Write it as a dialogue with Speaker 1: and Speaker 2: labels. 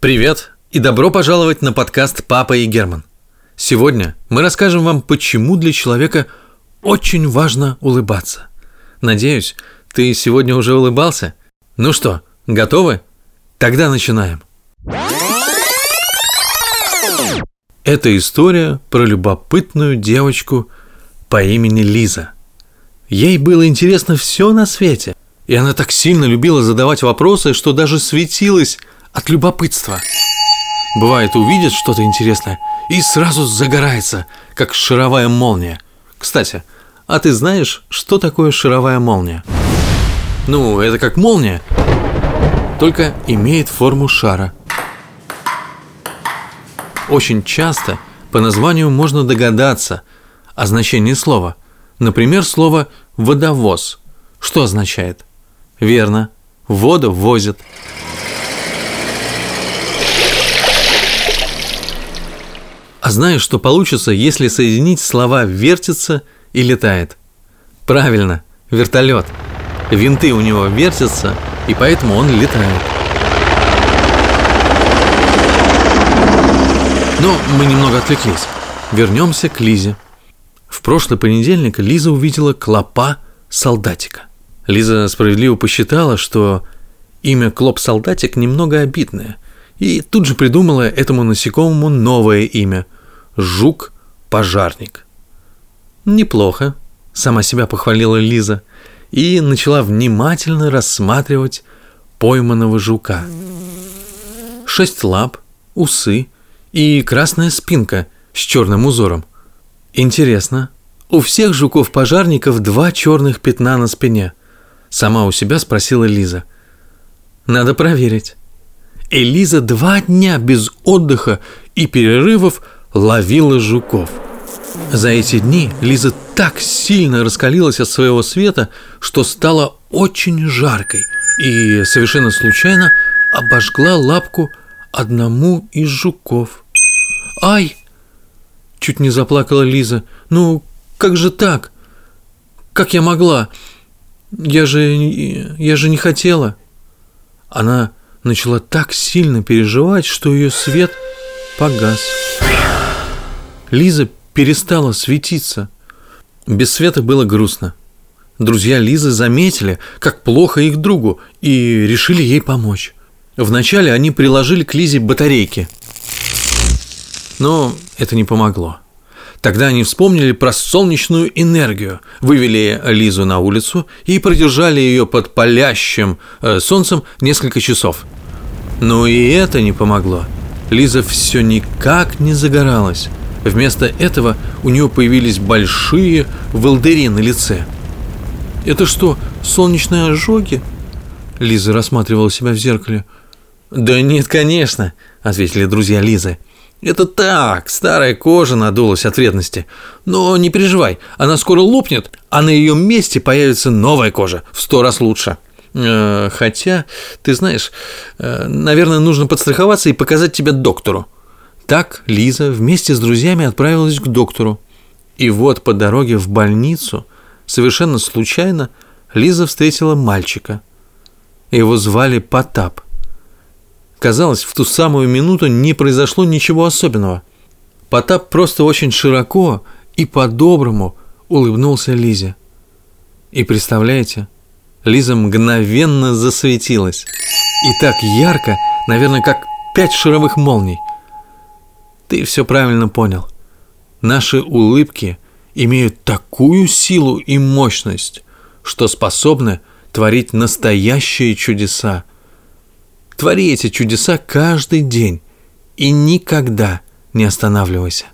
Speaker 1: Привет и добро пожаловать на подкаст «Папа и Герман». Сегодня мы расскажем вам, почему для человека очень важно улыбаться. Надеюсь, ты сегодня уже улыбался? Ну что, готовы? Тогда начинаем. Это история про любопытную девочку по имени Лиза. Ей было интересно все на свете, и она так сильно любила задавать вопросы, что даже светилась – от любопытства. Бывает, увидит что-то интересное и сразу загорается, как шаровая молния. Кстати, а ты знаешь, что такое шаровая молния? Ну, это как молния, только имеет форму шара. Очень часто по названию можно догадаться о значении слова. Например, слово «водовоз». Что означает? Верно, воду возят. А знаешь, что получится, если соединить слова «вертится» и «летает»? Правильно, вертолет. Винты у него вертятся, и поэтому он летает. Но мы немного отвлеклись. Вернемся к Лизе. В прошлый понедельник Лиза увидела клопа солдатика. Лиза справедливо посчитала, что имя Клоп-солдатик немного обидное, и тут же придумала этому насекомому новое имя – жук-пожарник. Неплохо, сама себя похвалила Лиза и начала внимательно рассматривать пойманного жука. Шесть лап, усы и красная спинка с черным узором. Интересно, у всех жуков-пожарников два черных пятна на спине. Сама у себя спросила Лиза. Надо проверить. Элиза два дня без отдыха и перерывов ловила жуков. За эти дни Лиза так сильно раскалилась от своего света, что стала очень жаркой и совершенно случайно обожгла лапку одному из жуков. «Ай!» – чуть не заплакала Лиза. «Ну, как же так? Как я могла? Я же, я же не хотела». Она начала так сильно переживать, что ее свет погас. Лиза перестала светиться. Без света было грустно. Друзья Лизы заметили, как плохо их другу, и решили ей помочь. Вначале они приложили к Лизе батарейки. Но это не помогло. Тогда они вспомнили про солнечную энергию, вывели Лизу на улицу и продержали ее под палящим э, солнцем несколько часов. Но и это не помогло. Лиза все никак не загоралась. Вместо этого у нее появились большие волдыри на лице. «Это что, солнечные ожоги?» Лиза рассматривала себя в зеркале. «Да нет, конечно», — ответили друзья Лизы. «Это так, старая кожа надулась от вредности. Но не переживай, она скоро лопнет, а на ее месте появится новая кожа, в сто раз лучше». Э, хотя, ты знаешь, э, наверное, нужно подстраховаться и показать тебя доктору. Так Лиза вместе с друзьями отправилась к доктору. И вот по дороге в больницу, совершенно случайно, Лиза встретила мальчика. Его звали Потап. Казалось, в ту самую минуту не произошло ничего особенного. Потап просто очень широко и по-доброму улыбнулся Лизе. И представляете, Лиза мгновенно засветилась. И так ярко, наверное, как пять шаровых молний. Ты все правильно понял. Наши улыбки имеют такую силу и мощность, что способны творить настоящие чудеса. Твори эти чудеса каждый день и никогда не останавливайся.